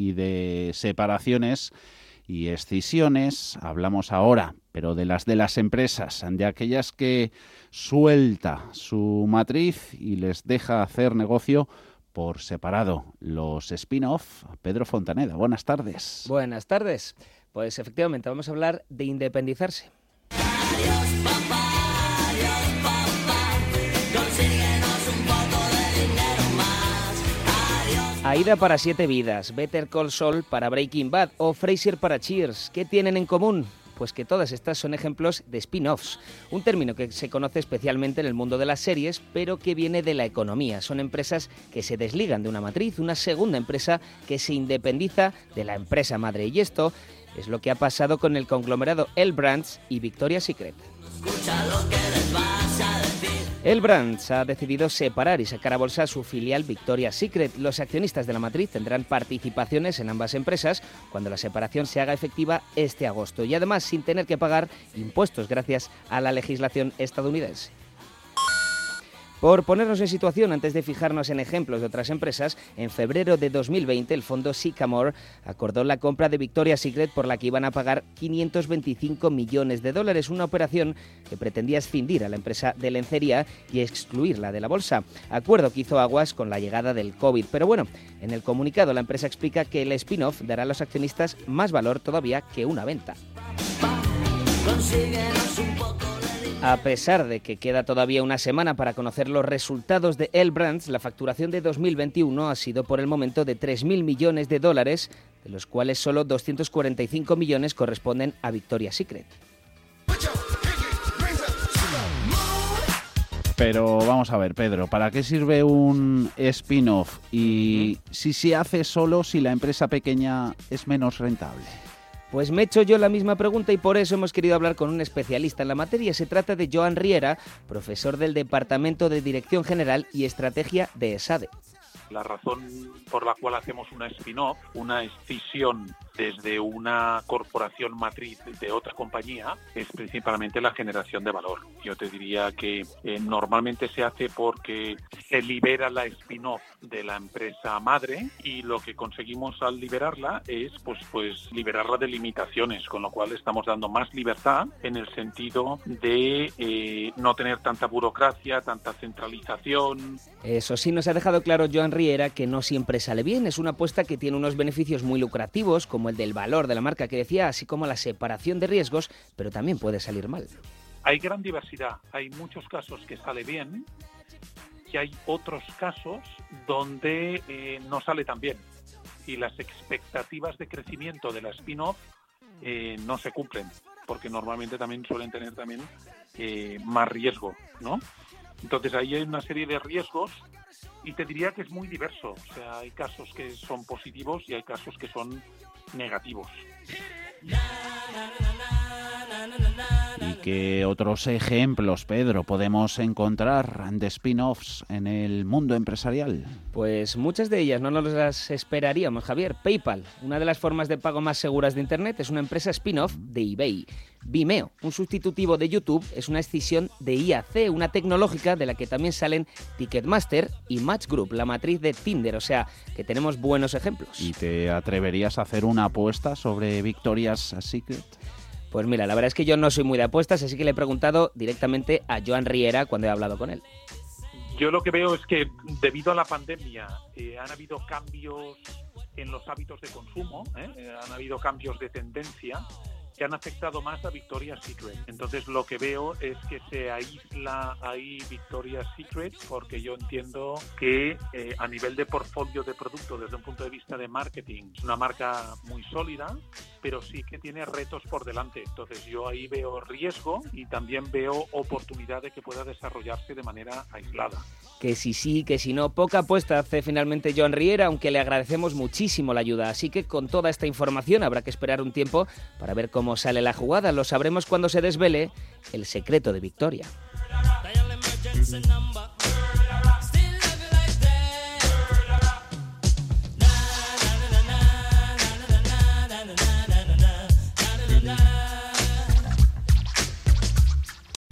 y de separaciones y escisiones, hablamos ahora, pero de las de las empresas, de aquellas que suelta su matriz y les deja hacer negocio por separado. Los spin-off, Pedro Fontaneda, buenas tardes. Buenas tardes. Pues efectivamente, vamos a hablar de independizarse. Aida para Siete Vidas, Better Call Saul para Breaking Bad o Fraser para Cheers. ¿Qué tienen en común? Pues que todas estas son ejemplos de spin-offs, un término que se conoce especialmente en el mundo de las series, pero que viene de la economía. Son empresas que se desligan de una matriz, una segunda empresa que se independiza de la empresa madre. Y esto es lo que ha pasado con el conglomerado El Brands y Victoria's Secret. El Brands ha decidido separar y sacar a bolsa su filial Victoria's Secret. Los accionistas de la matriz tendrán participaciones en ambas empresas cuando la separación se haga efectiva este agosto y además sin tener que pagar impuestos gracias a la legislación estadounidense. Por ponernos en situación, antes de fijarnos en ejemplos de otras empresas, en febrero de 2020 el fondo Sycamore acordó la compra de Victoria's Secret por la que iban a pagar 525 millones de dólares, una operación que pretendía escindir a la empresa de lencería y excluirla de la bolsa. Acuerdo que hizo aguas con la llegada del COVID. Pero bueno, en el comunicado la empresa explica que el spin-off dará a los accionistas más valor todavía que una venta. A pesar de que queda todavía una semana para conocer los resultados de El Brands, la facturación de 2021 ha sido por el momento de 3.000 millones de dólares, de los cuales solo 245 millones corresponden a Victoria's Secret. Pero vamos a ver, Pedro, ¿para qué sirve un spin-off? Y si se hace solo si la empresa pequeña es menos rentable. Pues me he hecho yo la misma pregunta y por eso hemos querido hablar con un especialista en la materia. Se trata de Joan Riera, profesor del Departamento de Dirección General y Estrategia de ESADE. La razón por la cual hacemos una spin-off, una escisión desde una corporación matriz de otra compañía, es principalmente la generación de valor. Yo te diría que eh, normalmente se hace porque se libera la spin-off de la empresa madre y lo que conseguimos al liberarla es pues, pues liberarla de limitaciones, con lo cual estamos dando más libertad en el sentido de eh, no tener tanta burocracia, tanta centralización. Eso sí nos ha dejado claro Joan Riera que no siempre sale bien. Es una apuesta que tiene unos beneficios muy lucrativos, como el del valor de la marca que decía, así como la separación de riesgos, pero también puede salir mal. Hay gran diversidad. Hay muchos casos que sale bien y hay otros casos donde eh, no sale tan bien. Y las expectativas de crecimiento de la spin-off eh, no se cumplen, porque normalmente también suelen tener también eh, más riesgo, ¿no? Entonces ahí hay una serie de riesgos y te diría que es muy diverso. O sea, hay casos que son positivos y hay casos que son negativos. ¿Y qué otros ejemplos, Pedro, podemos encontrar de spin-offs en el mundo empresarial? Pues muchas de ellas no nos las esperaríamos, Javier. PayPal, una de las formas de pago más seguras de Internet, es una empresa spin-off de eBay. Vimeo, un sustitutivo de YouTube, es una escisión de IAC, una tecnológica de la que también salen Ticketmaster y Match Group, la matriz de Tinder, o sea que tenemos buenos ejemplos. ¿Y te atreverías a hacer una apuesta sobre Victoria's Secret? Pues mira, la verdad es que yo no soy muy de apuestas, así que le he preguntado directamente a Joan Riera cuando he hablado con él. Yo lo que veo es que debido a la pandemia eh, han habido cambios en los hábitos de consumo, ¿eh? han habido cambios de tendencia que han afectado más a Victoria's Secret. Entonces lo que veo es que se aísla ahí Victoria's Secret porque yo entiendo que eh, a nivel de portfolio de producto desde un punto de vista de marketing es una marca muy sólida, pero sí que tiene retos por delante. Entonces yo ahí veo riesgo y también veo oportunidad de que pueda desarrollarse de manera aislada. Que si sí, que si no, poca apuesta hace finalmente Joan Riera, aunque le agradecemos muchísimo la ayuda. Así que con toda esta información habrá que esperar un tiempo para ver cómo sale la jugada. Lo sabremos cuando se desvele el secreto de Victoria.